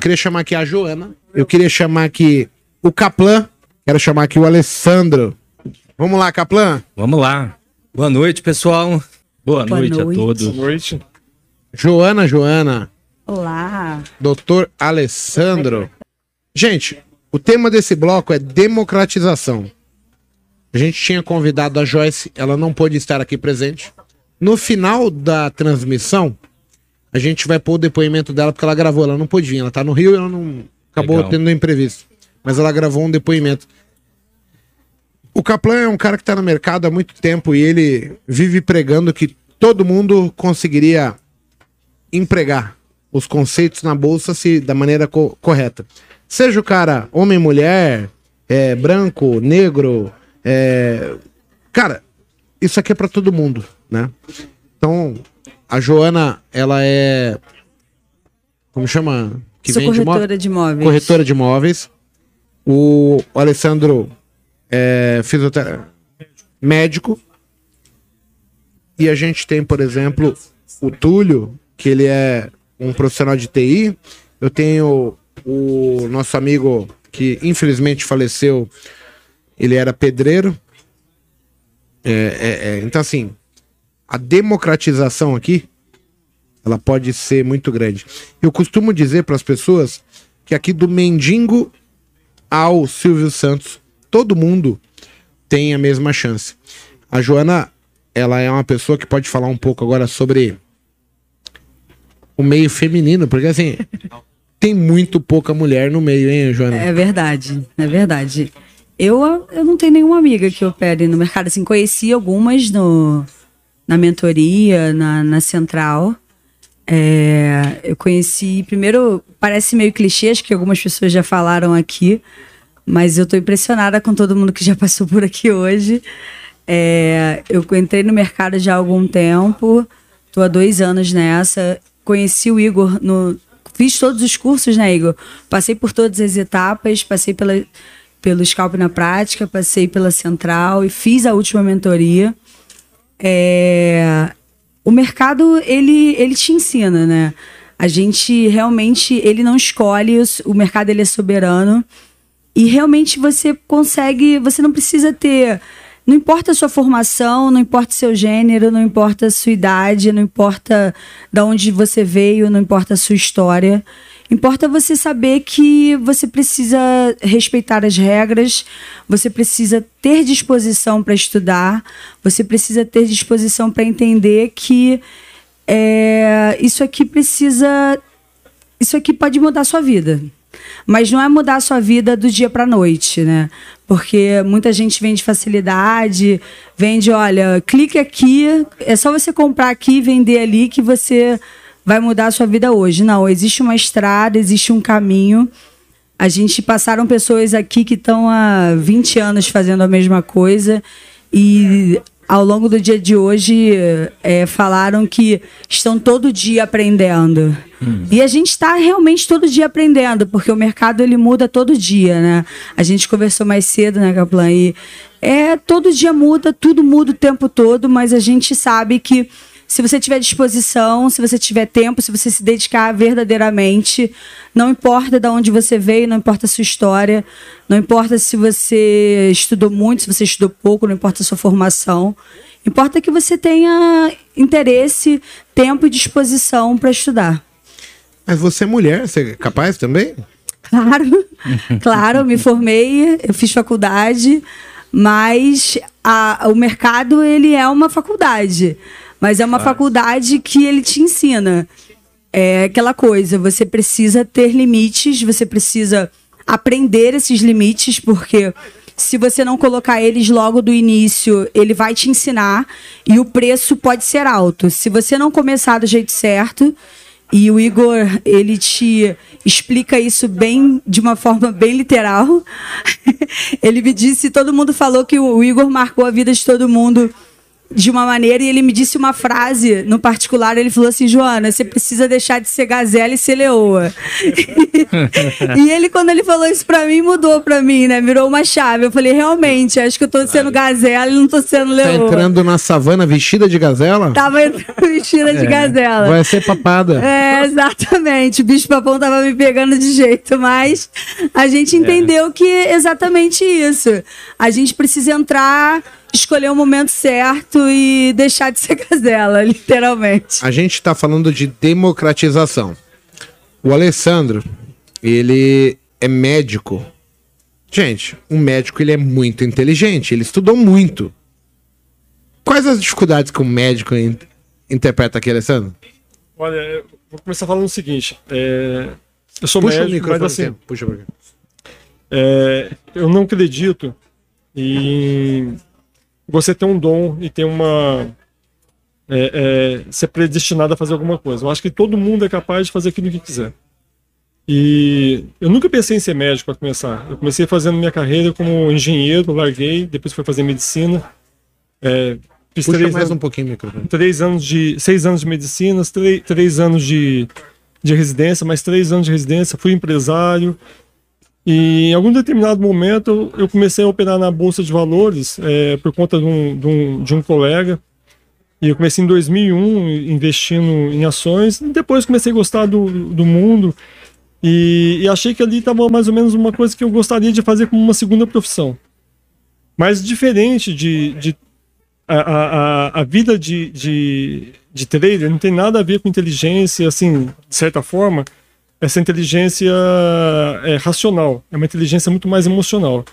queria chamar aqui a Joana. Eu queria chamar aqui o Caplan. Quero chamar aqui o Alessandro. Vamos lá, Caplan. Vamos lá. Boa noite, pessoal. Boa, Boa noite, noite. a todos. Boa noite. Joana, Joana. Olá. Doutor Alessandro. Gente, o tema desse bloco é democratização. A gente tinha convidado a Joyce, ela não pôde estar aqui presente. No final da transmissão, a gente vai pôr o depoimento dela, porque ela gravou, ela não pôde vir, ela tá no Rio e ela não. Acabou Legal. tendo um imprevisto. Mas ela gravou um depoimento. O Kaplan é um cara que tá no mercado há muito tempo e ele vive pregando que todo mundo conseguiria empregar os conceitos na bolsa se da maneira co- correta. Seja o cara homem, mulher, é, branco, negro, é, cara, isso aqui é pra todo mundo, né? Então, a Joana, ela é como chama? Que Sou corretora imó- de imóveis. corretora de imóveis. O Alessandro é fisiotera... médico. E a gente tem, por exemplo, o Túlio, que ele é um profissional de TI. Eu tenho o nosso amigo que infelizmente faleceu, ele era pedreiro. É, é, é, então, assim, a democratização aqui, ela pode ser muito grande. Eu costumo dizer para as pessoas que aqui do mendigo ao Silvio Santos, todo mundo tem a mesma chance. A Joana, ela é uma pessoa que pode falar um pouco agora sobre o meio feminino, porque assim, tem muito pouca mulher no meio, hein, Joana? É verdade, é verdade. Eu, eu não tenho nenhuma amiga que opere no mercado. Assim, conheci algumas no, na mentoria, na, na central. É, eu conheci, primeiro, parece meio clichê, acho que algumas pessoas já falaram aqui, mas eu tô impressionada com todo mundo que já passou por aqui hoje. É, eu entrei no mercado já há algum tempo, tô há dois anos nessa. Conheci o Igor no. Fiz todos os cursos, né, Igor? Passei por todas as etapas, passei pela, pelo Scalp na prática, passei pela central e fiz a última mentoria. É, o mercado ele, ele te ensina, né? A gente realmente ele não escolhe, o mercado ele é soberano e realmente você consegue, você não precisa ter, não importa a sua formação, não importa o seu gênero, não importa a sua idade, não importa de onde você veio, não importa a sua história. Importa você saber que você precisa respeitar as regras, você precisa ter disposição para estudar, você precisa ter disposição para entender que é, isso aqui precisa. Isso aqui pode mudar a sua vida. Mas não é mudar a sua vida do dia para noite, né? Porque muita gente vende facilidade, vende, olha, clique aqui, é só você comprar aqui e vender ali que você vai mudar a sua vida hoje. Não, existe uma estrada, existe um caminho. A gente passaram pessoas aqui que estão há 20 anos fazendo a mesma coisa e ao longo do dia de hoje é, falaram que estão todo dia aprendendo. E a gente está realmente todo dia aprendendo, porque o mercado ele muda todo dia, né? A gente conversou mais cedo, né, Kaplan? E é, todo dia muda, tudo muda o tempo todo, mas a gente sabe que se você tiver disposição, se você tiver tempo, se você se dedicar verdadeiramente, não importa de onde você veio, não importa a sua história, não importa se você estudou muito, se você estudou pouco, não importa a sua formação. Importa que você tenha interesse, tempo e disposição para estudar. Mas você é mulher, você é capaz também? Claro, claro, eu me formei, eu fiz faculdade, mas a- o mercado ele é uma faculdade, mas é uma faculdade que ele te ensina. É aquela coisa, você precisa ter limites, você precisa aprender esses limites, porque se você não colocar eles logo do início, ele vai te ensinar e o preço pode ser alto. Se você não começar do jeito certo, e o Igor, ele te explica isso bem, de uma forma bem literal. ele me disse, todo mundo falou que o Igor marcou a vida de todo mundo de uma maneira e ele me disse uma frase no particular. Ele falou assim: Joana, você precisa deixar de ser gazela e ser leoa. e ele, quando ele falou isso pra mim, mudou pra mim, né? Virou uma chave. Eu falei: realmente, acho que eu tô sendo gazela e não tô sendo Tá leoa. entrando na savana vestida de gazela? Tava entrando vestida de gazela. Vai ser papada. É, exatamente. O bicho papão tava me pegando de jeito, mas a gente entendeu que é exatamente isso. A gente precisa entrar, escolher o momento certo e deixar de ser gazela, literalmente. A gente está falando de democratização. O Alessandro, ele é médico. Gente, um médico ele é muito inteligente, ele estudou muito. Quais as dificuldades que um médico in- interpreta aqui, Alessandro? Olha, eu vou começar falando o seguinte. é, eu sou Puxa o médico, microfone. mas assim, Puxa pra cá. é, eu não acredito em você ter um dom e ter uma. É, é, ser predestinado a fazer alguma coisa. Eu acho que todo mundo é capaz de fazer aquilo que quiser. E eu nunca pensei em ser médico para começar. Eu comecei fazendo minha carreira como engenheiro, larguei, depois fui fazer medicina. É, fiz Puxa três mais anos- um pouquinho microfone. três anos de seis anos de medicina, três, três anos de, de residência, mais três anos de residência, fui empresário. E em algum determinado momento eu comecei a operar na Bolsa de Valores é, por conta de um, de, um, de um colega. E eu comecei em 2001 investindo em ações. E depois comecei a gostar do, do mundo. E, e achei que ali estava mais ou menos uma coisa que eu gostaria de fazer como uma segunda profissão. Mas diferente de, de a, a, a- vida de, de, de trader não tem nada a ver com inteligência, assim, de certa forma, essa inteligência é racional, é uma inteligência muito mais emocional.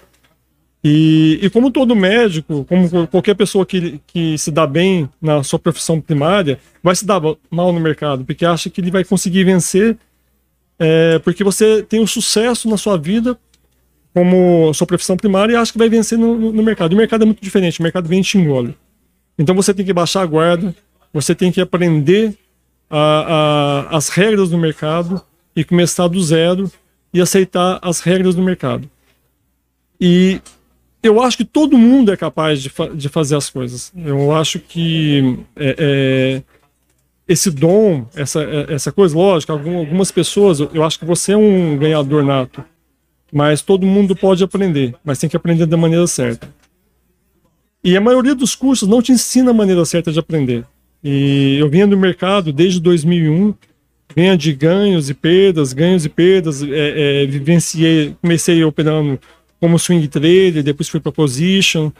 E, e como todo médico, como qual- qualquer pessoa que, que se dá bem na sua profissão primária, vai se dar mal no mercado, porque acha que ele vai conseguir vencer, é, porque você tem um sucesso na sua vida como sua profissão primária e acha que vai vencer no, no- no mercado. E o mercado é muito diferente, o mercado vem e te engole. Então você tem que baixar a guarda, você tem que aprender a- a- as regras do mercado e começar do zero e aceitar as regras do mercado. E eu acho que todo mundo é capaz de, fa- de fazer as coisas. Eu acho que é, é, esse dom, essa, é- essa coisa, lógico, algum- algumas pessoas, eu acho que você é um ganhador nato, mas todo mundo pode aprender, mas tem que aprender da maneira certa. E a maioria dos cursos não te ensina a maneira certa de aprender. E eu vinha do mercado desde 2001, vinha de ganhos e perdas, ganhos e perdas, é, é, vivenciei, comecei operando como swing trader, depois fui para position.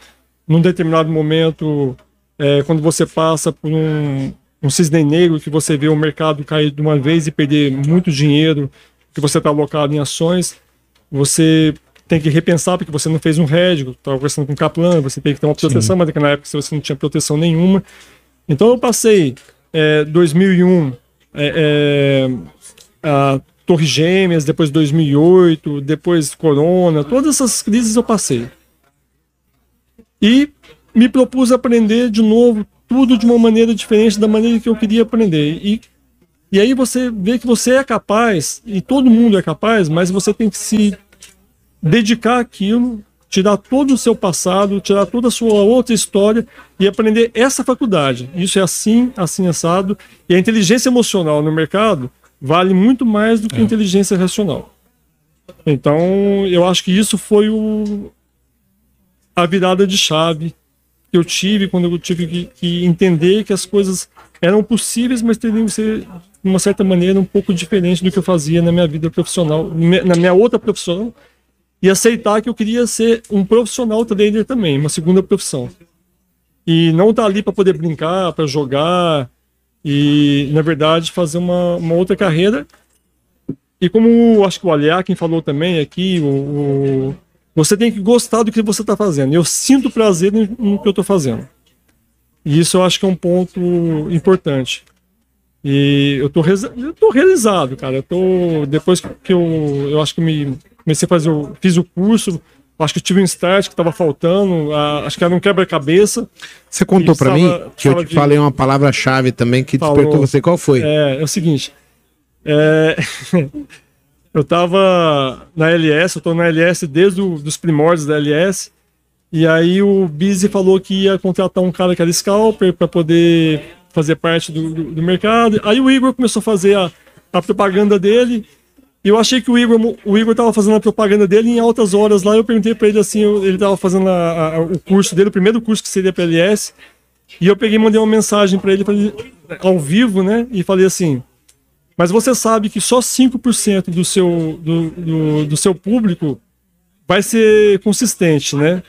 Num determinado momento, é, quando você passa por um, um cisne negro, que você vê o mercado cair de uma vez e perder muito dinheiro que você está alocado em ações, você tem que repensar porque você não fez um hedge, estava conversando com o Kaplan, você tem que ter uma proteção, mas naquela época você não tinha proteção nenhuma. Então eu passei é, 2001 é, é, a Torre Gêmeas, depois 2008, depois Corona, todas essas crises eu passei. E me propus aprender de novo tudo de uma maneira diferente da maneira que eu queria aprender. E, e aí você vê que você é capaz, e todo mundo é capaz, mas você tem que se dedicar àquilo, tirar todo o seu passado, tirar toda a sua outra história e aprender essa faculdade. Isso é assim, assim assado. E a inteligência emocional no mercado vale muito mais do que a inteligência racional. Então, eu acho que isso foi o, a virada de chave que eu tive quando eu tive que, que entender que as coisas eram possíveis, mas teriam que ser, de uma certa maneira, um pouco diferente do que eu fazia na minha vida profissional, na minha outra profissão, e aceitar que eu queria ser um profissional trader também, uma segunda profissão. E não estar ali para poder brincar, para jogar, e, na verdade, fazer uma, uma outra carreira. E como acho que o Aliakin falou também aqui, o, o- você tem que gostar do que você está fazendo. Eu sinto prazer no, que eu estou fazendo. E isso eu acho que é um ponto importante. E eu tô, eu tô realizado, cara. Eu tô, depois que eu, eu acho que me comecei a fazer, o, fiz o curso, acho que tive um start que estava faltando, a- acho que era um quebra-cabeça. Você contou pra mim que eu te de- falei uma palavra-chave também que Falou. despertou você. Qual foi? É, é o seguinte. é, eu tava na LS, eu tô na LS desde o, dos primórdios da LS. E aí o Busy falou que ia contratar um cara que era scalper para poder fazer parte do, do, do, mercado. Aí o Igor começou a fazer a, a propaganda dele. Eu achei que o Igor, o Igor tava fazendo a propaganda dele em altas horas lá. Eu perguntei para ele assim, ele tava fazendo a, a, o curso dele, o primeiro curso que seria PLS. E eu peguei e mandei uma mensagem para ele, ele ao vivo, né? E falei assim: Mas você sabe que só 5% do seu, do, do, do seu público vai ser consistente, né?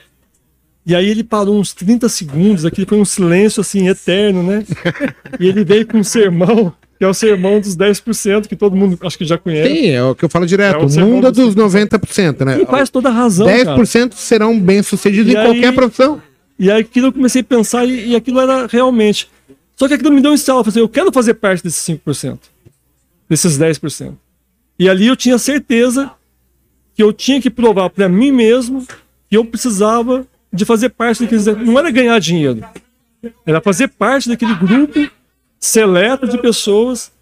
E aí ele parou uns 30 segundos, aqui foi um silêncio assim eterno, né? E ele veio com um sermão, que é o sermão dos 10%, que todo mundo acho que já conhece. Sim, é o que eu falo direto. É o, mundo é dos 90%, né? E faz toda a razão. 10% cara. serão bem-sucedidos em aí, qualquer profissão. E aí aquilo eu comecei a pensar e, e aquilo era realmente. Só que aquilo me deu um estalo. Eu falei, eu quero fazer parte desses 5%, desses 10%. E ali eu tinha certeza que eu tinha que provar para mim mesmo que eu precisava de fazer parte daquele. Não era ganhar dinheiro, era fazer parte daquele grupo seleto de pessoas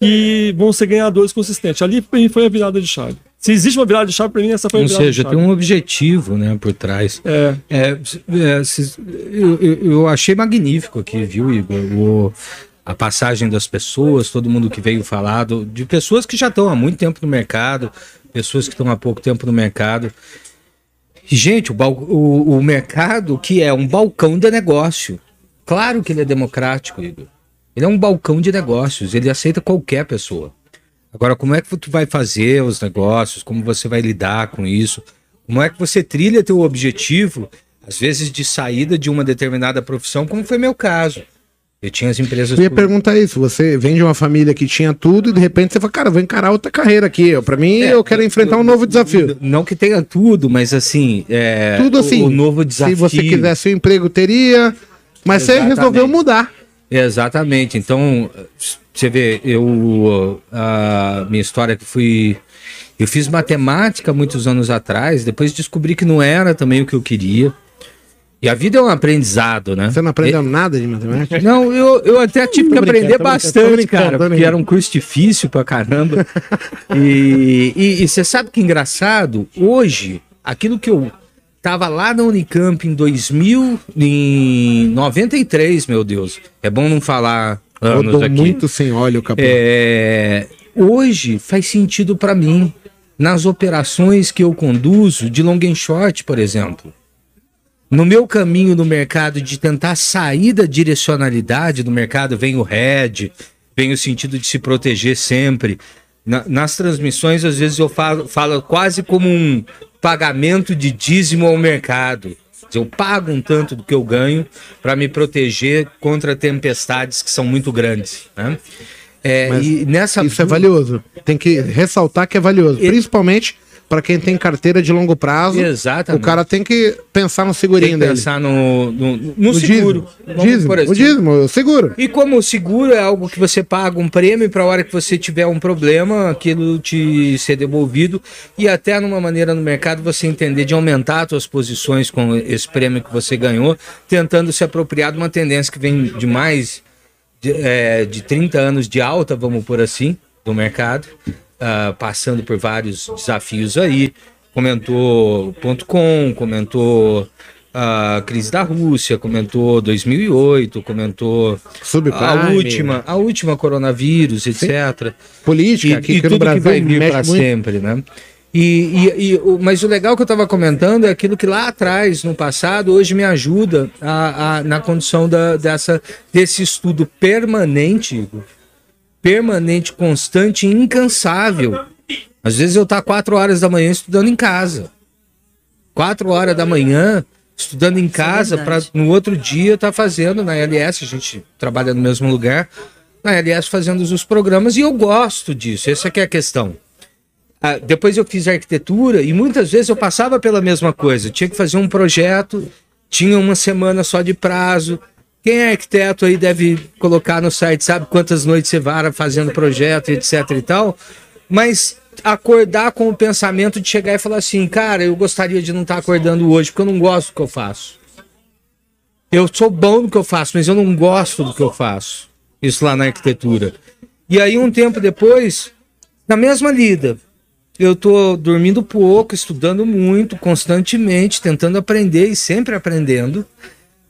que vão ser ganhadores consistentes. Ali para mim foi a virada de chave. Se existe uma virada de chave, para mim essa foi a Ou virada seja, de chave. tem um objetivo né, por trás. É. é, é se, eu, eu, achei magnífico aqui, viu, Igor? O, a passagem das pessoas, todo mundo que veio falar, do, de pessoas que já estão há muito tempo no mercado, pessoas que estão há pouco tempo no mercado. Gente, o, o, o mercado que é um balcão de negócio. Claro que ele é democrático, Igor. Ele é um balcão de negócios, ele aceita qualquer pessoa. Agora, como é que tu vai fazer os negócios? Como você vai lidar com isso? Como é que você trilha teu objetivo, às vezes de saída de uma determinada profissão, como foi meu caso? Eu tinha as empresas. Eu ia perguntar isso. Você vem de uma família que tinha tudo e de repente você fala, cara, vou encarar outra carreira aqui. Para mim, é, eu quero enfrentar um novo desafio. Não que tenha tudo, mas assim. É, tudo assim. O, o, novo desafio. Se você quisesse o um emprego, teria. Mas Exatamente. você resolveu mudar. Exatamente. Então, você vê, eu. A minha história que fui. Eu fiz matemática muitos anos atrás, depois descobri que não era também o que eu queria. E a vida é um aprendizado, né? Você não aprendeu e... nada de matemática? Não, eu, eu até tive que aprender bastante, cara, porque era um curso difícil pra caramba. e, e, e você sabe que engraçado? Hoje, aquilo que eu tava lá na Unicamp em 2000, em 93, meu Deus. É bom não falar anos eu aqui. muito sem óleo, capô. É, hoje faz sentido para mim nas operações que eu conduzo de long and short, por exemplo no meu caminho no mercado de tentar sair da direcionalidade do mercado, vem o head, vem o sentido de se proteger sempre. Na, nas transmissões, às vezes eu falo, falo quase como um pagamento de dízimo ao mercado. Eu pago um tanto do que eu ganho para me proteger contra tempestades que são muito grandes. Né? É, e nessa isso é valioso. Tem que ressaltar que é valioso, Ele... principalmente para quem tem carteira de longo prazo. Exatamente. O cara tem que pensar no segurinho dele. Pensar no, no, no, no seguro. Dízimo, assim. dízimo, o seguro. E como o seguro é algo que você paga um prêmio para a hora que você tiver um problema, aquilo te ser devolvido e até numa maneira no mercado você entender de aumentar suas posições com esse prêmio que você ganhou, tentando se apropriar de uma tendência que vem de mais de, é, de 30 anos de alta, vamos por assim, do mercado uh, passando por vários desafios aí. Comentou ponto .com, comentou a crise da Rússia, comentou 2008, comentou a última, a última coronavírus, etc. Política, e, aqui e tudo Brasil que vai vir para sempre, né? E, e, e, mas o legal que eu estava comentando é aquilo que lá atrás, no passado, hoje me ajuda a, a na condição da, dessa, desse estudo permanente permanente, constante e incansável. Às vezes eu tá quatro horas da manhã estudando em casa. Quatro horas da manhã estudando em é casa para no outro dia estar tá fazendo na LS, a gente trabalha no mesmo lugar, na LS fazendo os programas e eu gosto disso, essa é a questão. Ah, depois eu fiz arquitetura e muitas vezes eu passava pela mesma coisa, tinha que fazer um projeto, tinha uma semana só de prazo, quem é arquiteto aí deve colocar no site, sabe quantas noites você vara fazendo projeto, etc e tal. Mas acordar com o pensamento de chegar e falar assim, cara, eu gostaria de não estar tá acordando hoje, porque eu não gosto do que eu faço. Eu sou bom no que eu faço, mas eu não gosto do que eu faço. Isso lá na arquitetura. E aí, um tempo depois, na mesma lida, eu tô dormindo pouco, estudando muito, constantemente, tentando aprender e sempre aprendendo.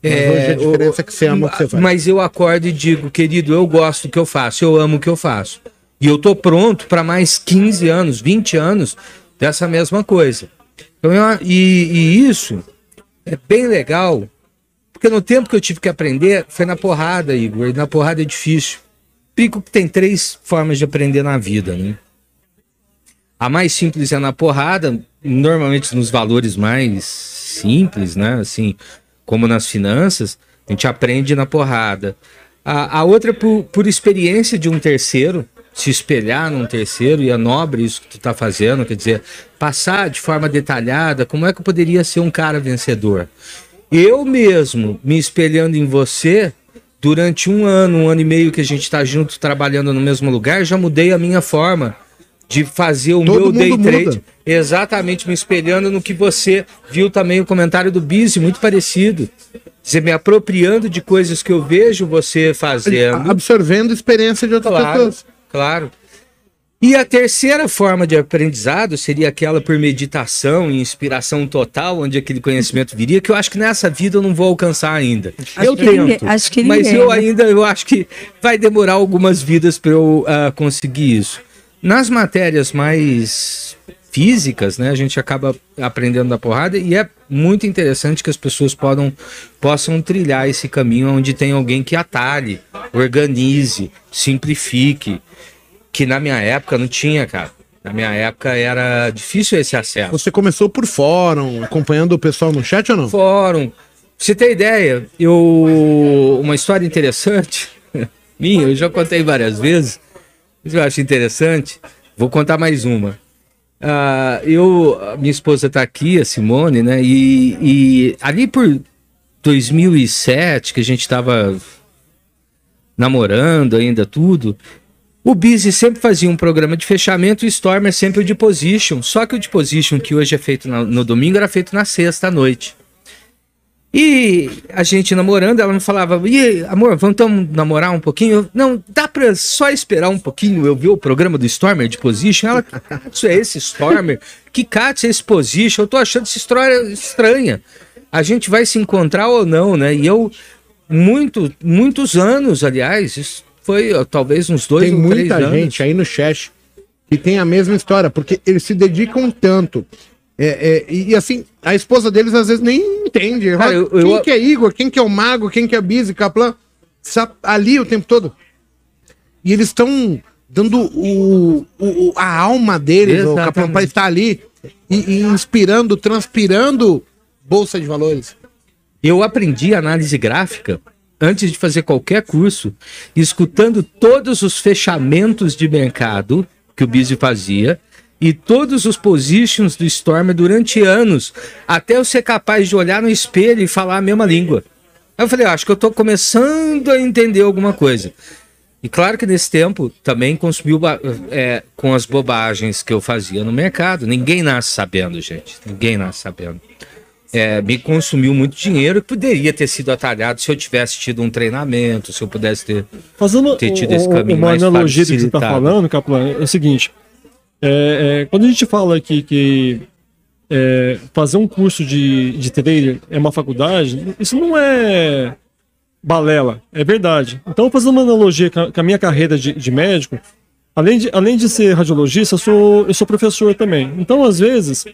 Mas é, hoje a diferença é que você ama o que você faz. Mas eu acordo e digo, querido, eu gosto do que eu faço, eu amo o que eu faço. E eu tô pronto para mais 15 anos, 20 anos dessa mesma coisa. Então, eu, e, e isso é bem legal, porque no tempo que eu tive que aprender, foi na porrada, Igor. E na porrada é difícil. Pico que tem três formas de aprender na vida, né? A mais simples é na porrada, normalmente nos valores mais simples, né? Assim, como nas finanças, a gente aprende na porrada. A, a outra é por, por experiência de um terceiro, se espelhar num terceiro, e é nobre isso que tu tá fazendo, quer dizer, passar de forma detalhada como é que eu poderia ser um cara vencedor. Eu mesmo, me espelhando em você, durante um ano, um ano e meio que a gente está junto trabalhando no mesmo lugar, já mudei a minha forma de fazer o Todo meu day trade. Muda. Exatamente, me espelhando no que você viu também o comentário do Bizi, muito parecido. Você me apropriando de coisas que eu vejo você fazendo. Absorvendo experiência de outras claro, pessoas. Claro. E a terceira forma de aprendizado seria aquela por meditação e inspiração total, onde aquele conhecimento viria, que eu acho que nessa vida eu não vou alcançar ainda. Acho eu tento, acho que mas eu né? ainda eu acho que vai demorar algumas vidas para eu uh, conseguir isso. Nas matérias mais físicas, né, a gente acaba aprendendo da porrada e é muito interessante que as pessoas podam, possam trilhar esse caminho onde tem alguém que atalhe, organize, simplifique que na minha época não tinha, cara. Na minha época era difícil esse acesso. Você começou por fórum, acompanhando o pessoal no chat ou não? Fórum. Você ter ideia, eu. Uma história interessante, minha, eu já contei várias vezes, mas eu acho interessante. Vou contar mais uma. Uh, eu, minha esposa está aqui, a Simone, né? E, e ali por 2007, que a gente estava namorando ainda tudo, o Busy sempre fazia um programa de fechamento e o Stormer sempre o de position. Só que o de position que hoje é feito no, no domingo era feito na sexta à noite. E a gente namorando, ela me falava: e amor, vamos então namorar um pouquinho? Eu, não, dá pra só esperar um pouquinho eu ver o programa do Stormer de Position? Ela, isso é esse Stormer? Que cat é esse Position? Eu tô achando essa história estranha. A gente vai se encontrar ou não, né? E eu, muito, muitos anos, aliás, isso foi talvez uns dois anos. Tem muita gente aí no chat que tem a mesma história, porque eles se dedicam tanto. É, é, e assim, a esposa deles às vezes nem entende. Cara, eu, quem eu... que é Igor? Quem que é o Mago? Quem que é Bizi, Kaplan? Ali o tempo todo. E eles estão dando o, o, a alma deles, o Kaplan, para estar ali e, e inspirando, transpirando Bolsa de Valores. Eu aprendi análise gráfica antes de fazer qualquer curso, escutando todos os fechamentos de mercado que o Bizzy fazia e todos os positions do Stormer durante anos, até eu ser capaz de olhar no espelho e falar a mesma língua. Aí eu falei, ah, acho que eu estou começando a entender alguma coisa. E claro que nesse tempo também consumiu é, com as bobagens que eu fazia no mercado. Ninguém nasce sabendo, gente. Ninguém nasce sabendo é, me consumiu muito dinheiro que poderia ter sido atalhado se eu tivesse tido um treinamento, se eu pudesse ter, Fazendo ter tido esse caminho uma mais analogia que você está falando, Caplan, é o seguinte: é, é, quando a gente fala que é, fazer um curso de, de é uma faculdade, isso não é balela, é verdade. Então, fazendo uma analogia com a, com a minha carreira de, de médico, além de, além de ser radiologista, eu sou, eu sou professor também. Então, às vezes,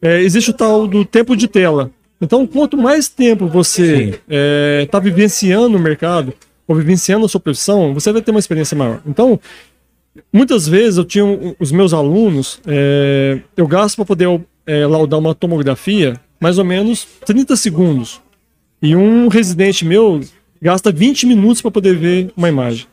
é, existe o tal do tempo de tela. Então, quanto mais tempo você está é, tá vivenciando o mercado, ou vivenciando a sua profissão, você vai ter uma experiência maior. Então, muitas vezes eu tinha os meus alunos, é, eu gasto para poder é, laudar uma tomografia mais ou menos 30 segundos. E um residente meu gasta 20 minutos para poder ver uma imagem.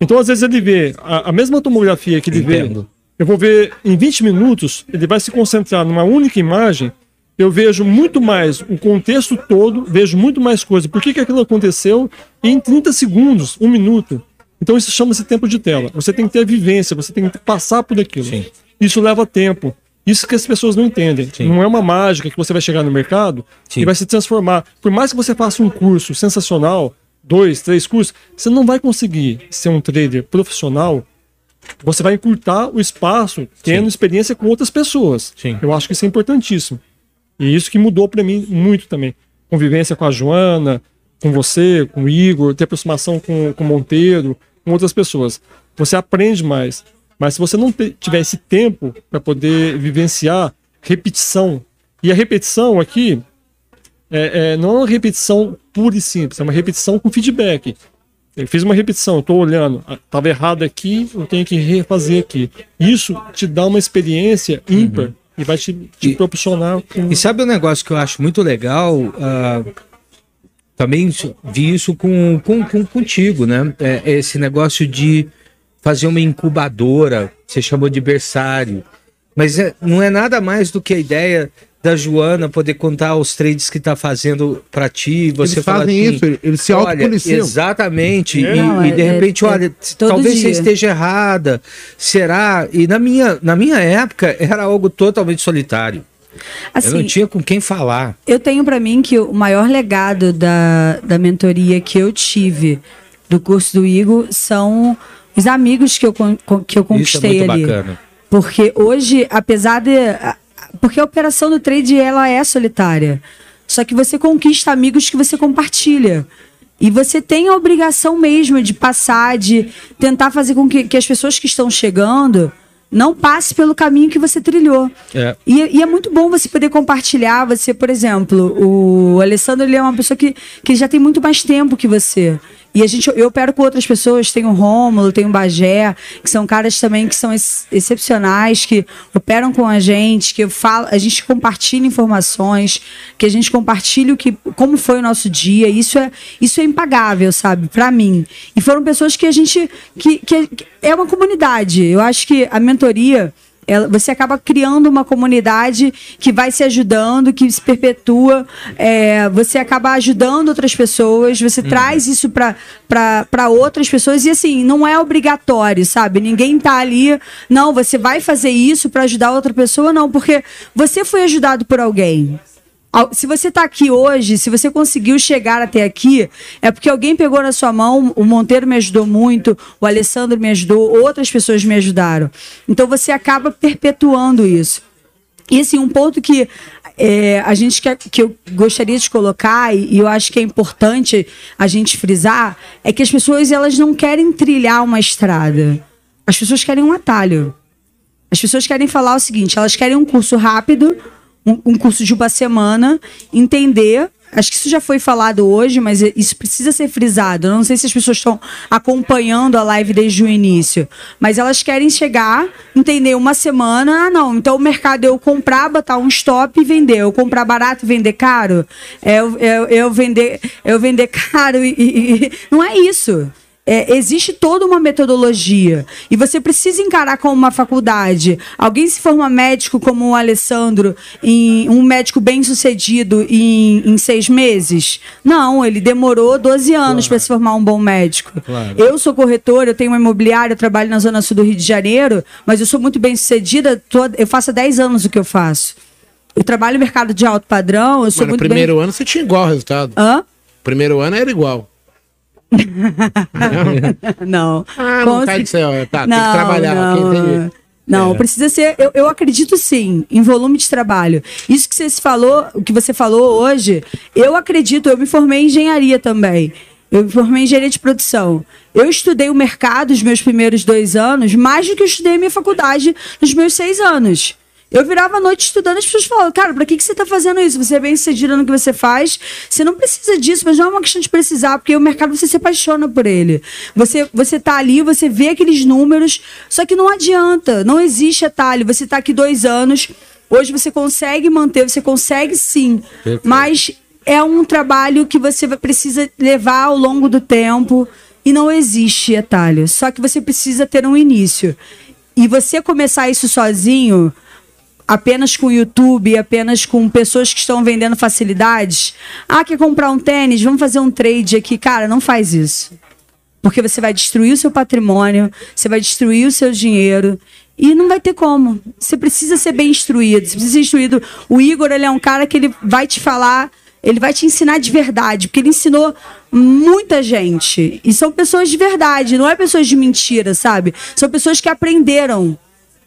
Então, às vezes, ele vê a, a mesma tomografia que ele Entendo. vê eu vou ver em 20 minutos, ele vai se concentrar numa única imagem. Eu vejo muito mais o contexto todo, vejo muito mais coisa. Por que, que aquilo aconteceu em 30 segundos, um minuto? Então isso chama-se tempo de tela. Você tem que ter a vivência, você tem que passar por aquilo. Sim. Isso leva tempo. Isso que as pessoas não entendem. Sim. Não é uma mágica que você vai chegar no mercado Sim. e vai se transformar. Por mais que você faça um curso sensacional, dois, três cursos, você não vai conseguir ser um trader profissional você vai encurtar o espaço tendo Sim. experiência com outras pessoas. Sim. Eu acho que isso é importantíssimo. E isso que mudou para mim muito também. Convivência com a Joana, com você, com o Igor, ter aproximação com, com o Monteiro, com outras pessoas. Você aprende mais. Mas se você não tiver esse tempo para poder vivenciar repetição, e a repetição aqui é, é, não é uma repetição pura e simples, é uma repetição com feedback. Eu fiz uma repetição, estou olhando, estava ah, errado aqui, eu tenho que refazer aqui. Isso te dá uma experiência ímpar uhum. e vai te, te e, proporcionar. Com... E sabe um negócio que eu acho muito legal? Uh, também vi isso com, com, com contigo, né? É, esse negócio de fazer uma incubadora, você chamou de berçário. Mas é, não é nada mais do que a ideia da Joana poder contar os trades que tá fazendo para ti, você eles fazem assim, isso, eles se autopoliciam. Exatamente. É. E, e, de é, repente, é, olha, talvez dia. você esteja errada. Será? E na minha, na minha época era algo totalmente solitário. Assim, eu não assim, tinha com quem falar. Eu tenho para mim que o maior legado da, da mentoria que eu tive do curso do Igor são os amigos que eu, que eu conquistei Isso é muito ali. Bacana. Porque hoje, apesar de porque a operação do trade ela é solitária. Só que você conquista amigos que você compartilha. E você tem a obrigação mesmo de passar, de tentar fazer com que, que as pessoas que estão chegando não passe pelo caminho que você trilhou. É. E, e, é muito bom você poder compartilhar. Você, por exemplo, o Alessandro ele é uma pessoa que, que já tem muito mais tempo que você. E a gente, eu opero com outras pessoas, tem o Rômulo, tem o Bagé, que são caras também que são ex excepcionais, que operam com a gente, que a gente compartilha informações, que a gente compartilha o que, como foi o nosso dia. Isso é, isso é impagável, sabe, para mim. E foram pessoas que a gente, que, que é uma comunidade. Eu acho que a mentoria ela, você acaba criando uma comunidade que vai se ajudando, que se perpetua. É, você acaba ajudando outras pessoas, você uhum. traz isso para outras pessoas. E assim, não é obrigatório, sabe? Ninguém tá ali, não, você vai fazer isso para ajudar outra pessoa, não, porque você foi ajudado por alguém. Se você está aqui hoje, se você conseguiu chegar até aqui, é porque alguém pegou na sua mão, o Monteiro me ajudou muito, o Alessandro me ajudou, outras pessoas me ajudaram. Então você acaba perpetuando isso. E assim, um ponto que é, a gente quer, que eu gostaria de colocar, e, eu acho que é importante a gente frisar, é que as pessoas elas não querem trilhar uma estrada. As pessoas querem um atalho. As pessoas querem falar o seguinte: elas querem um curso rápido, um, curso de uma semana, entender acho que isso já foi falado hoje, mas isso precisa ser frisado. Eu não sei se as pessoas estão acompanhando a live desde o início, mas elas querem chegar, entender uma semana, ah, não, então o mercado é eu comprar, botar um stop e vender. Eu comprar barato e vender caro, é eu, eu, eu vender, eu vender caro e, e, e não é isso. É, existe toda uma metodologia e você precisa encarar como uma faculdade. Alguém se forma médico como o Alessandro, em, um médico bem sucedido em, em seis meses? Não, ele demorou 12 anos claro. para se formar um bom médico. Claro. Eu sou corretora, eu tenho uma imobiliária, eu trabalho na Zona Sul do Rio de Janeiro, mas eu sou muito bem sucedida, tô, eu faço há 10 anos o que eu faço. Eu trabalho no mercado de alto padrão, eu sou mas no primeiro bem... ano você tinha igual resultado. Hã? Primeiro ano era igual. não. Ah, não cai de céu. Tá, não, tem que trabalhar. Não, não é. precisa ser. Eu, eu acredito sim em volume de trabalho. Isso que você falou, o que você falou hoje, eu acredito. Eu me formei em engenharia também. Eu me formei em engenharia de produção. Eu estudei o mercado os meus primeiros dois anos, mais do que eu estudei a minha faculdade nos meus seis anos. Eu virava a noite estudando, as pessoas falavam, cara, pra que, que você tá fazendo isso? Você é bem sucedido no que você faz, você não precisa disso, mas não é uma questão de precisar, porque o mercado você se apaixona por ele. Você, você tá ali, você vê aqueles números, só que não adianta, não existe atalho. Você tá aqui dois anos, hoje você consegue manter, você consegue sim, Perfeito. mas é um trabalho que você precisa levar ao longo do tempo e não existe atalho. Só que você precisa ter um início. E você começar isso sozinho apenas com YouTube, apenas com pessoas que estão vendendo facilidades. Ah, quer comprar um tênis? Vamos fazer um trade aqui. Cara, não faz isso. Porque você vai destruir o seu patrimônio, você vai destruir o seu dinheiro e não vai ter como. Você precisa ser bem instruído, você precisa ser instruído. O Igor, ele é um cara que ele vai te falar ele vai te ensinar de verdade, porque ele ensinou muita gente. E são pessoas de verdade, não é pessoas de mentira, sabe? São pessoas que aprenderam.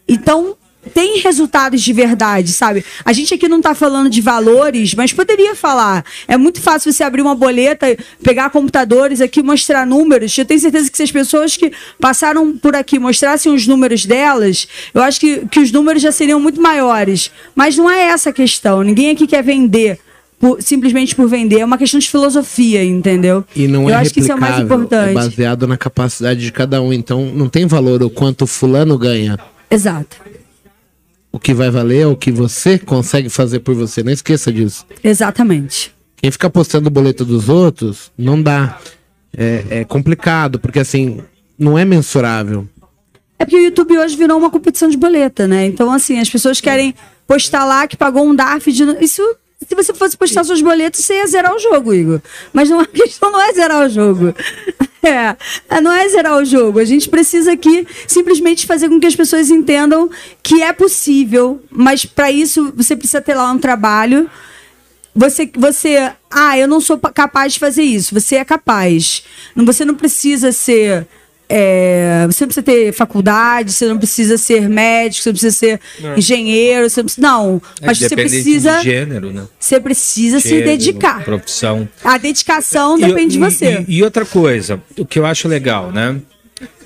Então, tem resultados de verdade, sabe? A gente aqui não está falando de valores, mas poderia falar. É muito fácil você abrir uma boleta, pegar computadores aqui, mostrar números. Eu tenho certeza que se as pessoas que passaram por aqui mostrassem os números delas, eu acho que, que os números já seriam muito maiores. Mas não é essa a questão. Ninguém aqui quer vender. Por, simplesmente por vender, é uma questão de filosofia, entendeu? E não é Eu acho que isso é o mais importante. É baseado na capacidade de cada um. Então, não tem valor o quanto fulano ganha. Exato o que vai valer é o que você consegue fazer por você. Não esqueça disso. Exatamente. Quem fica postando o boleto dos outros, não dá. É, é complicado, porque assim, não é mensurável. É porque o YouTube hoje virou uma competição de boleta, né? Então, assim, as pessoas querem postar lá que pagou um DARF de. Isso se você fosse postar seus boletos, você ia zerar o jogo, Igor. Mas não, a questão não é zerar o jogo. É, é, não é zerar o jogo. A gente precisa aqui simplesmente fazer com que as pessoas entendam que é possível, mas para isso você precisa ter lá um trabalho. Você, você, ah, eu não sou capaz de fazer isso. Você é capaz. Você não precisa ser é, você não precisa ter faculdade, você não precisa ser médico, você não precisa ser não. engenheiro, você não precisa. Não, é, mas você precisa. De gênero, né? Você precisa gênero, se dedicar. Profissão. A dedicação e, depende e, de você. E, e, outra coisa, o que eu acho legal, né?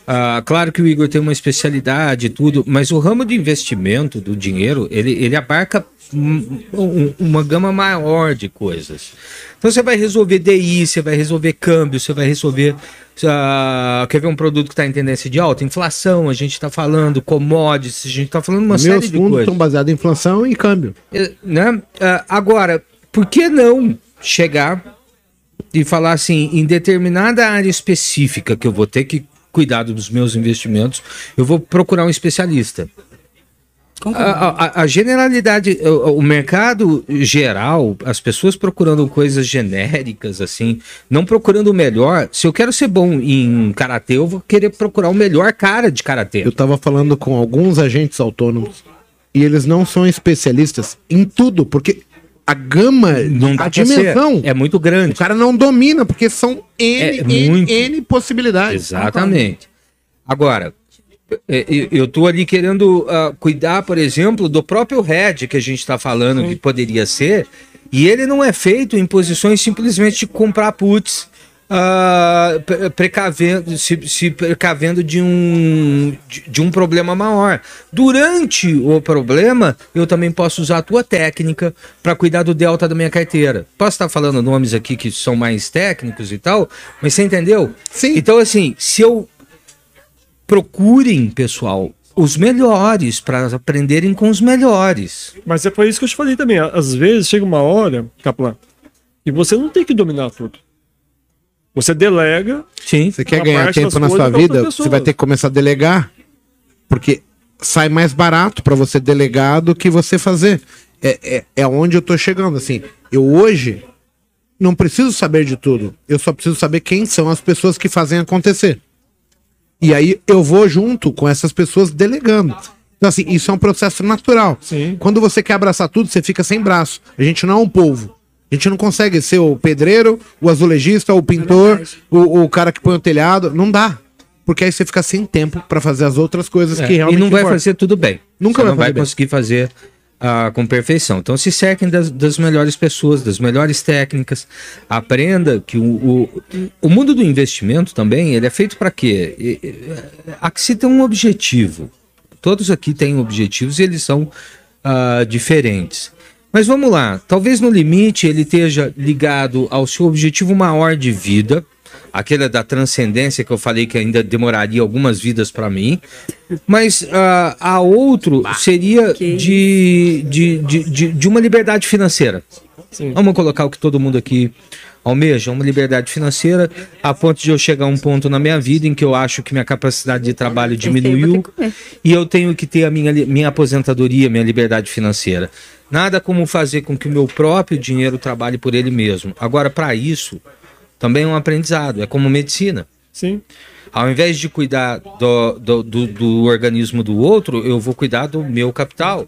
Ah, claro que o Igor tem uma especialidade e tudo, mas o ramo de investimento do dinheiro, ele, ele abarca uma gama maior de coisas. Então você vai resolver DI, você vai resolver câmbio, você vai resolver. Uh, quer ver um produto que está em tendência de alta? Inflação, a gente está falando, commodities, a gente está falando uma Meus série de coisas. Meus fundos estão baseados em inflação e câmbio. É, né? Uh, agora, por que não chegar e falar assim, em determinada área específica que eu vou ter que cuidar dos meus investimentos, eu vou procurar um especialista. A, a, a, generalidade, o, o, mercado geral, as pessoas procurando coisas genéricas, assim, não procurando o melhor. Se eu quero ser bom em karatê, eu vou querer procurar o melhor cara de karatê. Eu tava falando com alguns agentes autônomos e eles não são especialistas em tudo, porque a gama, não a dimensão é muito grande. O cara não domina, porque são N, é N, N possibilidades. Exatamente. Agora, eu estou ali querendo uh, cuidar, por exemplo, do próprio Red que a gente está falando Sim. que poderia ser, e ele não é feito em posições simplesmente de comprar puts, uh, precavendo, se, se, precavendo de um, de, de, um problema maior. Durante o problema, eu também posso usar a tua técnica para cuidar do delta da minha carteira. Posso estar falando nomes aqui que são mais técnicos e tal, mas você entendeu? Sim. Então, assim, se eu procurem, pessoal, os melhores para aprenderem com os melhores. Mas é por isso que eu te falei também. Às vezes chega uma hora, Kaplan, e você não tem que dominar tudo. Você delega. Sim. Você quer ganhar tempo na sua vida, você vai ter que começar a delegar. Porque sai mais barato para você delegar do que você fazer. É, é, é onde eu tô chegando. Assim, eu hoje não preciso saber de tudo. Eu só preciso saber quem são as pessoas que fazem acontecer. E aí eu vou junto com essas pessoas delegando. Então, assim, isso é um processo natural. Sim. Quando você quer abraçar tudo, você fica sem braço. A gente não é um povo. A gente não consegue ser o pedreiro, o azulejista, o pintor, é o, o cara que põe o telhado. Não dá. Porque aí você fica sem tempo para fazer as outras coisas é, que realmente. E não vai fazer tudo bem. Nunca você vai não vai conseguir fazer ah, com perfeição. Então se cerquem das, das, melhores pessoas, das melhores técnicas. Aprenda que o, o, o mundo do investimento também ele é feito para quê? Aqui se tem um objetivo. Todos aqui têm objetivos e eles são ah, diferentes. Mas vamos lá, talvez no limite ele esteja ligado ao seu objetivo maior de vida, aquela da transcendência que eu falei que ainda demoraria algumas vidas para mim. Mas uh, a outro seria de, de, de, de, de uma liberdade financeira. Sim. Vamos colocar o que todo mundo aqui almeja, uma liberdade financeira, a ponto de eu chegar a um ponto na minha vida em que eu acho que minha capacidade de trabalho diminuiu e eu tenho que ter a minha, minha aposentadoria, minha liberdade financeira. Nada como fazer com que o meu próprio dinheiro trabalhe por ele mesmo. Agora, para isso, também é um aprendizado, é como medicina. Sim. Ao invés de cuidar do, do, do, do organismo do outro, eu vou cuidar do meu capital.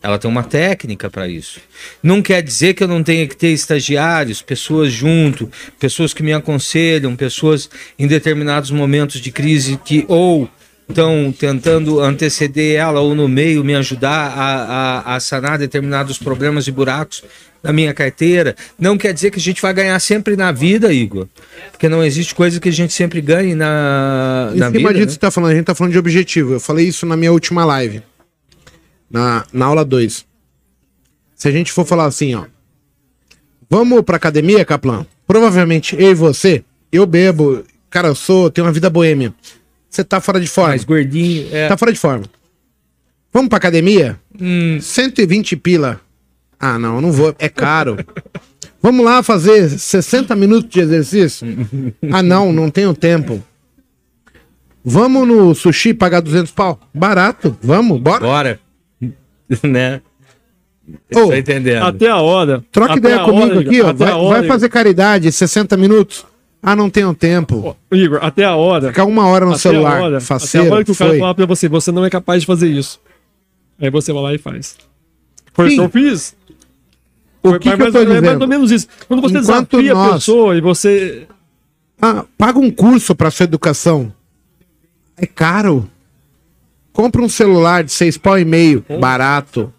Ela tem uma técnica para isso. Não quer dizer que eu não tenha que ter estagiários, pessoas junto, pessoas que me aconselham, pessoas em determinados momentos de crise que ou estão tentando anteceder ela ou no meio me ajudar a, a, a, sanar determinados problemas e buracos na minha carteira. Não quer dizer que a gente vai ganhar sempre na vida, Igor. Porque não existe coisa que a gente sempre ganhe na, na vida. Imagina né? que você está falando, a gente está falando de objetivo. Eu falei isso na minha última live na, na aula 2. Se a gente for falar assim, ó. Vamos pra academia, Kaplan? Provavelmente eu e você, eu bebo, cara, eu sou, tenho uma vida boêmia. Você tá fora de forma. Mais gordinho, é. Tá fora de forma. Vamos pra academia? Hum. 120 pila. Ah, não, não vou, é caro. Vamos lá fazer 60 minutos de exercício? ah, não, não tenho tempo. Vamos no sushi pagar 200 pau? Barato, vamos, bora. Bora. né? Oh, tá entendendo. Até a hora. Troca ideia comigo hora, aqui, ó. Vai, hora, vai, fazer caridade, 60 minutos. Ah, não tenho tempo. Oh, Igor, até a hora. Ficar uma hora no celular. A hora, faceiro, até a hora que o cara falar pra você, você não é capaz de fazer isso. Aí você vai lá e faz. Foi o que eu fiz. O Foi, que, que eu tô é mais ou menos isso. Quando você Enquanto desafia nós... a pessoa e você. Ah, paga um curso para sua educação. É caro. Compra um celular de seis pau e meio, barato.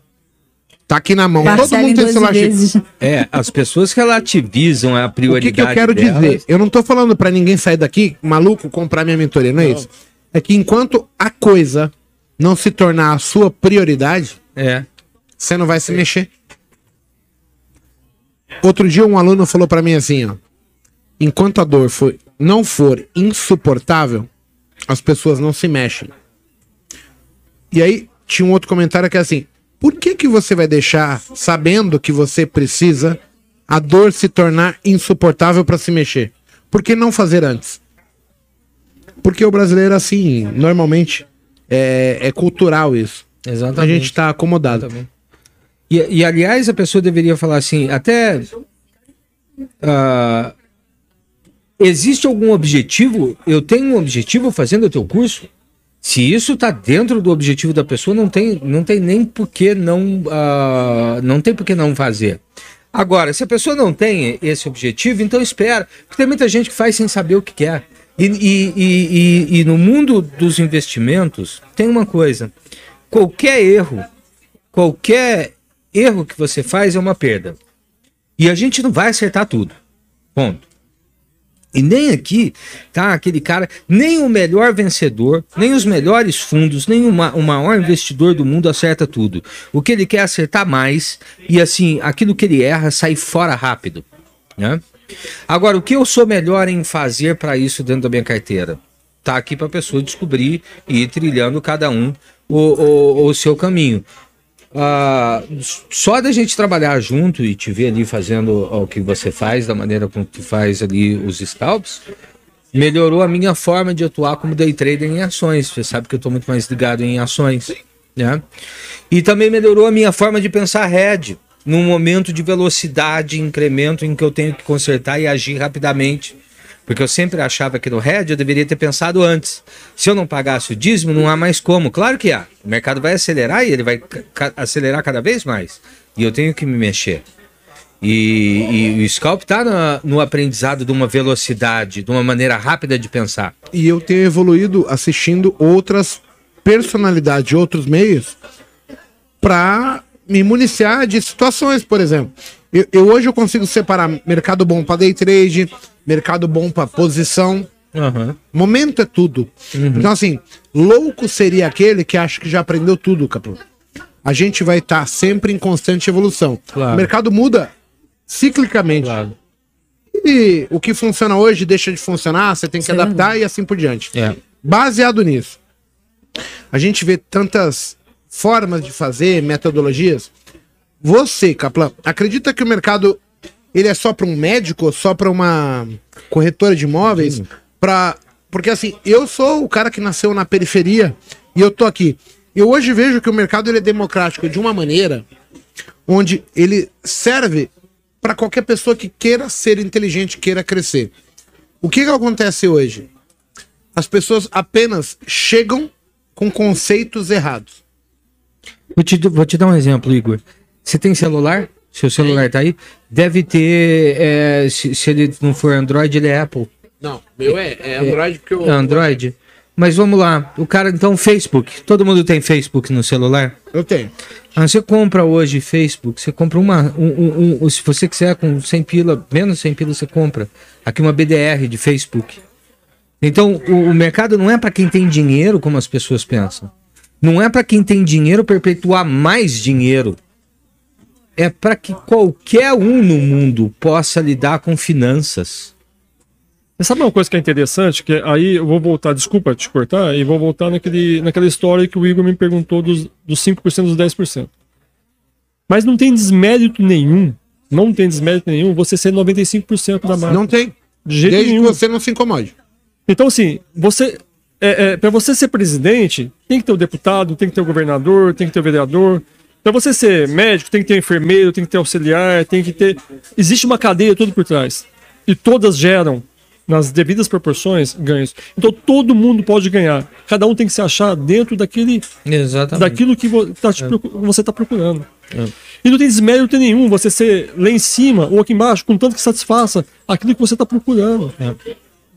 Tá aqui na mão. Todo mundo tem celular vezes. É, as pessoas relativizam a prioridade. O que, que eu quero delas. dizer? Eu não tô falando para ninguém sair daqui, maluco, comprar minha mentoria, não é não. isso? É que enquanto a coisa não se tornar a sua prioridade, é. você não vai se mexer. Outro dia um aluno falou para mim assim, ó. Enquanto a dor for, não for insuportável, as pessoas não se mexem. E aí tinha um outro comentário que é assim: por que, que você vai deixar, sabendo que você precisa, a dor se tornar insuportável para se mexer? Por que não fazer antes? Porque o brasileiro, assim, normalmente é, é cultural isso. Exatamente. A gente está acomodado. E, e, aliás, a pessoa deveria falar assim: até. Uh, existe algum objetivo? Eu tenho um objetivo fazendo o teu curso? Se isso está dentro do objetivo da pessoa, não tem, não tem nem por que não, uh, não tem por que não fazer. Agora, se a pessoa não tem esse objetivo, então espera. Porque tem muita gente que faz sem saber o que quer. E, e, e, e, no mundo dos investimentos, tem uma coisa: qualquer erro, qualquer erro que você faz é uma perda. E a gente não vai acertar tudo. Ponto. E nem aqui tá aquele cara, nem o melhor vencedor, nem os melhores fundos, nem uma, o maior investidor do mundo acerta tudo. O que ele quer é acertar mais e assim, aquilo que ele erra sai fora rápido, né? Agora, o que eu sou melhor em fazer para isso dentro da minha carteira? Tá aqui para a pessoa descobrir e ir trilhando cada um o, o, o seu caminho. Uh, só da gente trabalhar junto e te ver ali fazendo o que você faz, da maneira como tu faz ali os scalps, melhorou a minha forma de atuar como day trader em ações. Você sabe que eu estou muito mais ligado em ações, né? E também melhorou a minha forma de pensar head, num momento de velocidade, incremento em que eu tenho que consertar e agir rapidamente porque eu sempre achava que no RED eu deveria ter pensado antes. Se eu não pagasse o dízimo, não há mais como. Claro que há. O mercado vai acelerar e ele vai acelerar cada vez mais. E eu tenho que me mexer. E, e o Scalp está no, aprendizado de uma velocidade, de uma maneira rápida de pensar. E eu tenho evoluído assistindo outras personalidades de outros meios para me municiar de situações, por exemplo. Eu, eu, hoje eu consigo separar mercado bom para day trade, mercado bom para posição. Uhum. Momento é tudo. Uhum. Então, assim, louco seria aquele que acha que já aprendeu tudo, Capô. A gente vai estar tá sempre em constante evolução. Claro. O mercado muda ciclicamente. Claro. E o que funciona hoje deixa de funcionar, você tem que Sim. adaptar e assim por diante. É. Baseado nisso, a gente vê tantas formas de fazer, metodologias. Você, Kaplan, acredita que o mercado ele é só para um médico, só para uma corretora de imóveis, para porque assim, eu sou o cara que nasceu na periferia e eu tô aqui. Eu hoje vejo que o mercado ele é democrático de uma maneira onde ele serve para qualquer pessoa que queira ser inteligente, queira crescer. O que, que acontece hoje? As pessoas apenas chegam com conceitos errados. Vou te, vou te dar um exemplo, Igor. Você tem celular? Seu celular tá aí? Deve ter. É, se, se, ele não for Android, ele é Apple. Não, meu é, é Android porque eu. É Android? Mas vamos lá. O cara, então, Facebook. Todo mundo tem Facebook no celular? Eu tenho. Ah, você compra hoje Facebook, você compra uma. Um, um, um, se você quiser com 100 pila, menos 100 pila, você compra. Aqui uma BDR de Facebook. Então, o, o mercado não é para quem tem dinheiro, como as pessoas pensam. Não é para quem tem dinheiro perpetuar mais dinheiro é para que qualquer um no mundo possa lidar com finanças. Você sabe uma coisa que é interessante? Que aí eu vou voltar, desculpa te cortar, e vou voltar naquele, naquela história que o Igor me perguntou dos, dos 5% dos 10%. Mas não tem desmérito nenhum, não tem desmérito nenhum você ser 95% da marca. Não tem. De jeito Desde nenhum. que você não se incomode. Então, assim, você. É, é, para você ser presidente, tem que ter o deputado, tem que ter o governador, tem que ter o vereador, para você ser médico, tem que ter enfermeiro, tem que ter auxiliar, tem que ter. Existe uma cadeia tudo por trás. E todas geram, nas devidas proporções, ganhos. Então todo mundo pode ganhar. Cada um tem que se achar dentro daquele. Exatamente. Daquilo que tá você está procurando. É. E não tem desmérito nenhum você ser lá em cima ou aqui embaixo, contanto que satisfaça aquilo que você está procurando. É.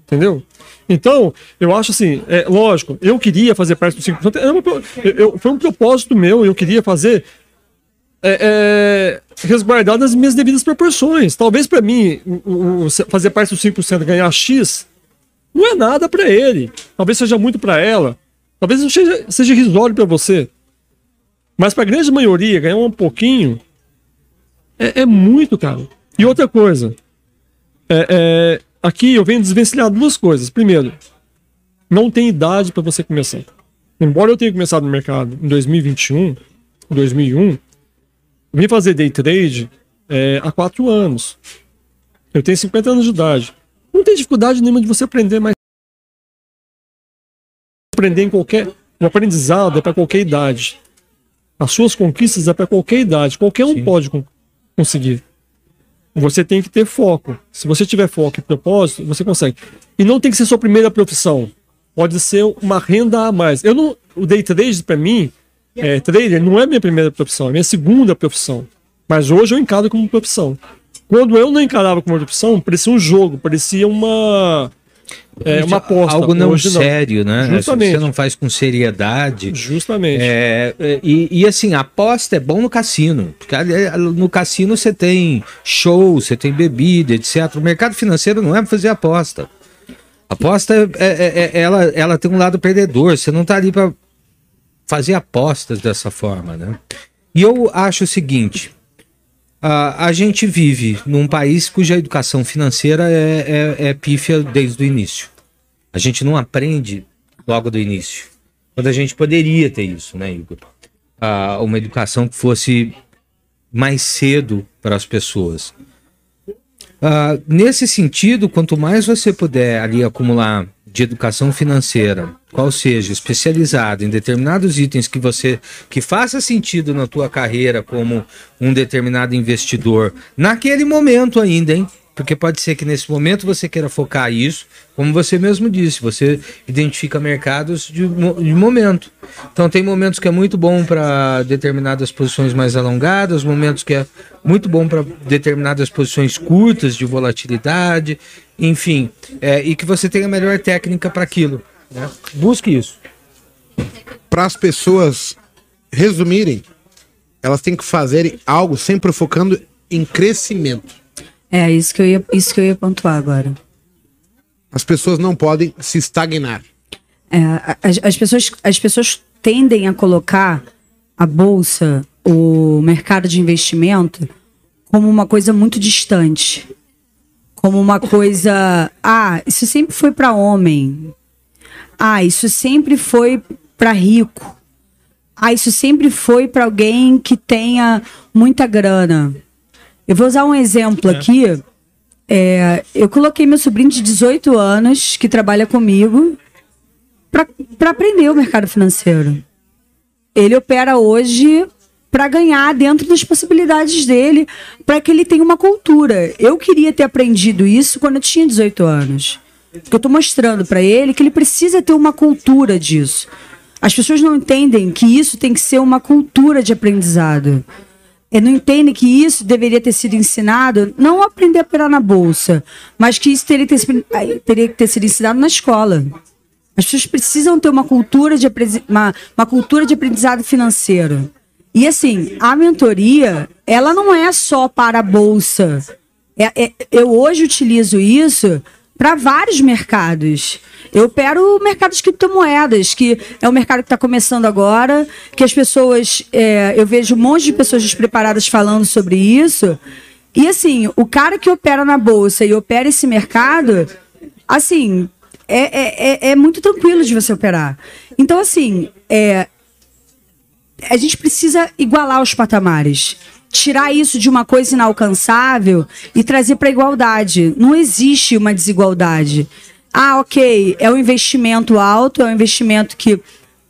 Entendeu? Então, eu acho assim, é lógico, eu queria fazer parte do 5%. Eu, eu, foi um propósito meu, eu queria fazer é, é, resguardado as minhas devidas proporções. Talvez para mim, o, o, fazer parte do 5% ganhar X não é nada para ele. Talvez seja muito para ela. Talvez seja, seja risório para você. Mas para a grande maioria, ganhar um pouquinho é, é muito, cara. E outra coisa, é, é aqui eu venho desvencilhar duas coisas. Primeiro, não tem idade para você começar. Embora eu tenha começado no mercado em 2021, 2001, eu vim fazer day trade é, há quatro anos. Eu tenho 50 anos de idade. Não tem dificuldade nenhuma de você aprender mais. Aprender em qualquer. O aprendizado é para qualquer idade. As suas conquistas é para qualquer idade. Qualquer um Sim. pode conseguir. Você tem que ter foco. Se você tiver foco e propósito, você consegue. E não tem que ser sua primeira profissão. Pode ser uma renda a mais. Eu não, o day trade para mim, é, trader não é minha primeira profissão, é minha segunda profissão. Mas hoje eu encaro como profissão. Quando eu não encarava como profissão, parecia um jogo, parecia uma é uma aposta. Algo não Hoje, sério, não. né? Justamente. Você não faz com seriedade. Justamente. É, é, e, e, assim, aposta é bom no cassino. Porque no cassino você tem show, você tem bebida, etc. O mercado financeiro não é para fazer aposta. Aposta, é, é, é, ela, ela tem um lado perdedor. Você não está ali para fazer apostas dessa forma, né? E eu acho o seguinte: Uh, a gente vive num país cuja educação financeira é, é, é, pífia desde o início. A gente não aprende logo do início. Quando a gente poderia ter isso, né, Igor? Uh, uma educação que fosse mais cedo para as pessoas. Uh, nesse sentido, quanto mais você puder ali acumular de educação financeira, qual seja especializado em determinados itens que você que faça sentido na tua carreira como um determinado investidor naquele momento ainda, hein? Porque pode ser que nesse momento você queira focar isso, como você mesmo disse, você identifica mercados de, de momento. Então tem momentos que é muito bom para determinadas posições mais alongadas, momentos que é muito bom para determinadas posições curtas de volatilidade, enfim, é, e que você tenha a melhor técnica para aquilo. Né? Busque isso. Para as pessoas resumirem, elas têm que fazer algo sempre focando em crescimento. É, isso que eu ia, isso que eu ia pontuar agora. As pessoas não podem se estagnar. É, as, as, pessoas, as pessoas tendem a colocar a bolsa, o mercado de investimento, como uma coisa muito distante. Como uma coisa. Ah, isso sempre foi para homem. Ah, isso sempre foi para rico. Ah, isso sempre foi para alguém que tenha muita grana. Eu vou usar um exemplo é. aqui. É, eu coloquei meu sobrinho de 18 anos, que trabalha comigo, para aprender o mercado financeiro. Ele opera hoje para ganhar dentro das possibilidades dele, para que ele tenha uma cultura. Eu queria ter aprendido isso quando eu tinha 18 anos. Porque eu estou mostrando para ele que ele precisa ter uma cultura disso. As pessoas não entendem que isso tem que ser uma cultura de aprendizado. E não entendem que isso deveria ter sido ensinado, não aprender a operar na bolsa, mas que isso teria que ter, teria que ter sido ensinado na escola. As pessoas precisam ter uma cultura de, uma, uma cultura de aprendizado financeiro. E assim, a mentoria, ela não é só para a bolsa. É, é, eu hoje utilizo isso para vários mercados. Eu opero o mercado de criptomoedas, que é um mercado que está começando agora, que as pessoas. É, eu vejo um monte de pessoas despreparadas falando sobre isso. E assim, o cara que opera na bolsa e opera esse mercado, assim, é, é, é, é muito tranquilo de você operar. Então, assim, é, a gente precisa igualar os patamares tirar isso de uma coisa inalcançável e trazer para igualdade. Não existe uma desigualdade. Ah, ok, é um investimento alto, é um investimento que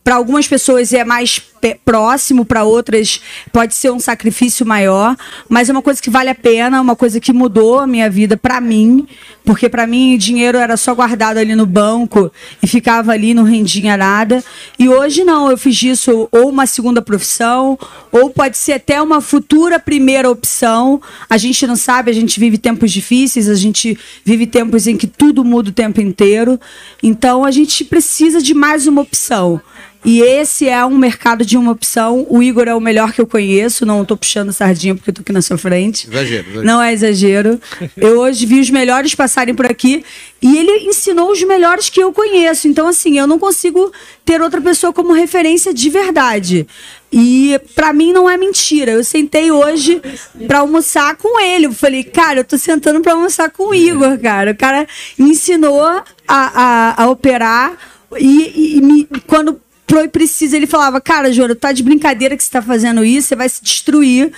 para algumas pessoas é mais próximo, para outras pode ser um sacrifício maior, mas é uma coisa que vale a pena, uma coisa que mudou a minha vida para mim, porque para mim dinheiro era só guardado ali no banco e ficava ali, não rendia nada. E hoje não, eu fiz disso ou uma segunda profissão, ou pode ser até uma futura primeira opção. A gente não sabe, a gente vive tempos difíceis, a gente vive tempos em que tudo muda o tempo inteiro. Então a gente precisa de mais uma opção. E esse é um mercado de uma opção. O Igor é o melhor que eu conheço. Não estou puxando sardinha porque estou aqui na sua frente. Exagero, exagero. Não é exagero. Eu hoje vi os melhores passarem por aqui e ele ensinou os melhores que eu conheço. Então, assim, eu não consigo ter outra pessoa como referência de verdade. E para mim não é mentira. Eu sentei hoje para almoçar com ele. Eu falei, cara, eu tô sentando para almoçar com o Igor, cara. O cara me ensinou a, a, a operar e, e me, quando pro e precisa, ele falava, cara, Joro, tá de brincadeira que você tá fazendo isso, você vai se destruir.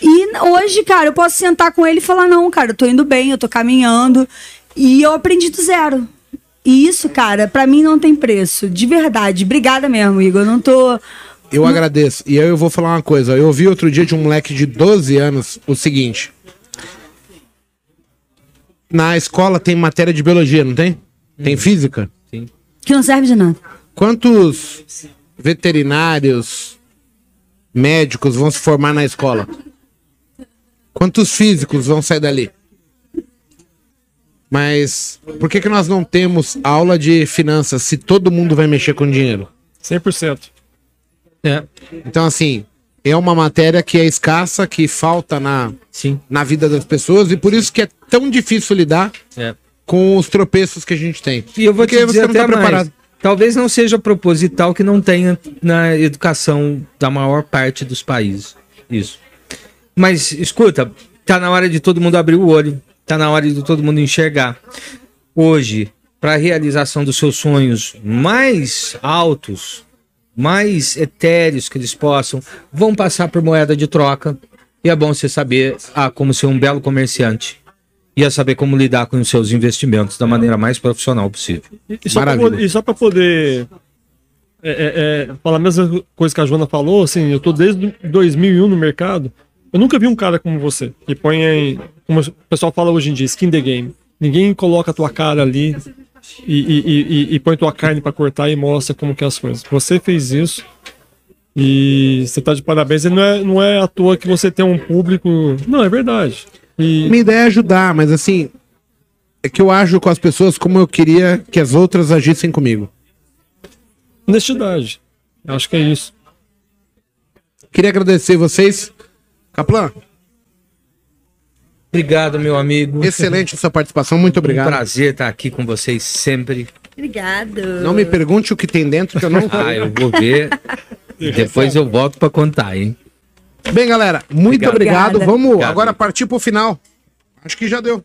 E hoje, cara, eu posso sentar com ele e falar, não, cara, eu tô indo bem, eu tô caminhando. E eu aprendi do zero. E isso, cara, para mim não tem preço. De verdade. Obrigada mesmo, Igor. Eu não tô. Eu não... agradeço. E aí eu vou falar uma coisa. Eu ouvi outro dia de um moleque de 12 anos o seguinte. Na escola tem matéria de biologia, não tem? Tem física? Sim. Que não serve de nada. Quantos veterinários, médicos vão se formar na escola? Quantos físicos vão sair dali? Mas por que, que nós não temos aula de finanças se todo mundo vai mexer com dinheiro? 100%. É. Então, assim, é uma matéria que é escassa, que falta na, Sim. na vida das pessoas e por isso que é tão difícil lidar é. com os tropeços que a gente tem. E eu vou Porque te dizer você não tá preparado. Mais. Talvez não seja proposital que não tenha na educação da maior parte dos países. Isso. Mas escuta, tá na hora de todo mundo abrir o olho, tá na hora de todo mundo enxergar. Hoje, para a realização dos seus sonhos mais altos, mais etéreos que eles possam, vão passar por moeda de troca. E é bom você saber ah, como ser um belo comerciante e a saber como lidar com os seus investimentos da maneira mais profissional possível. E, e só para poder é, é, é, falar a mesma coisa que a Joana falou, assim, eu tô desde 2001 no mercado, eu nunca vi um cara como você, que põe em, como o pessoal fala hoje em dia, skin the game. Ninguém coloca a tua cara ali e, e, e, e põe tua carne para cortar e mostra como que é as coisas. Você fez isso e você tá de parabéns. E não é, não é à toa que você tem um público. Não, é verdade. E... Minha ideia é ajudar, mas assim, é que eu ajo com as pessoas como eu queria que as outras agissem comigo. Honestidade. Acho que é isso. Queria agradecer vocês. Kaplan. Obrigado, meu amigo. Excelente sua participação, muito obrigado. Um prazer estar aqui com vocês sempre. Obrigado. Não me pergunte o que tem dentro que eu não Ah, eu vou ver. Depois eu volto para contar, hein? Bem, galera, muito obrigado. obrigado. Vamos Obrigado. agora partir pro final. Acho que já deu.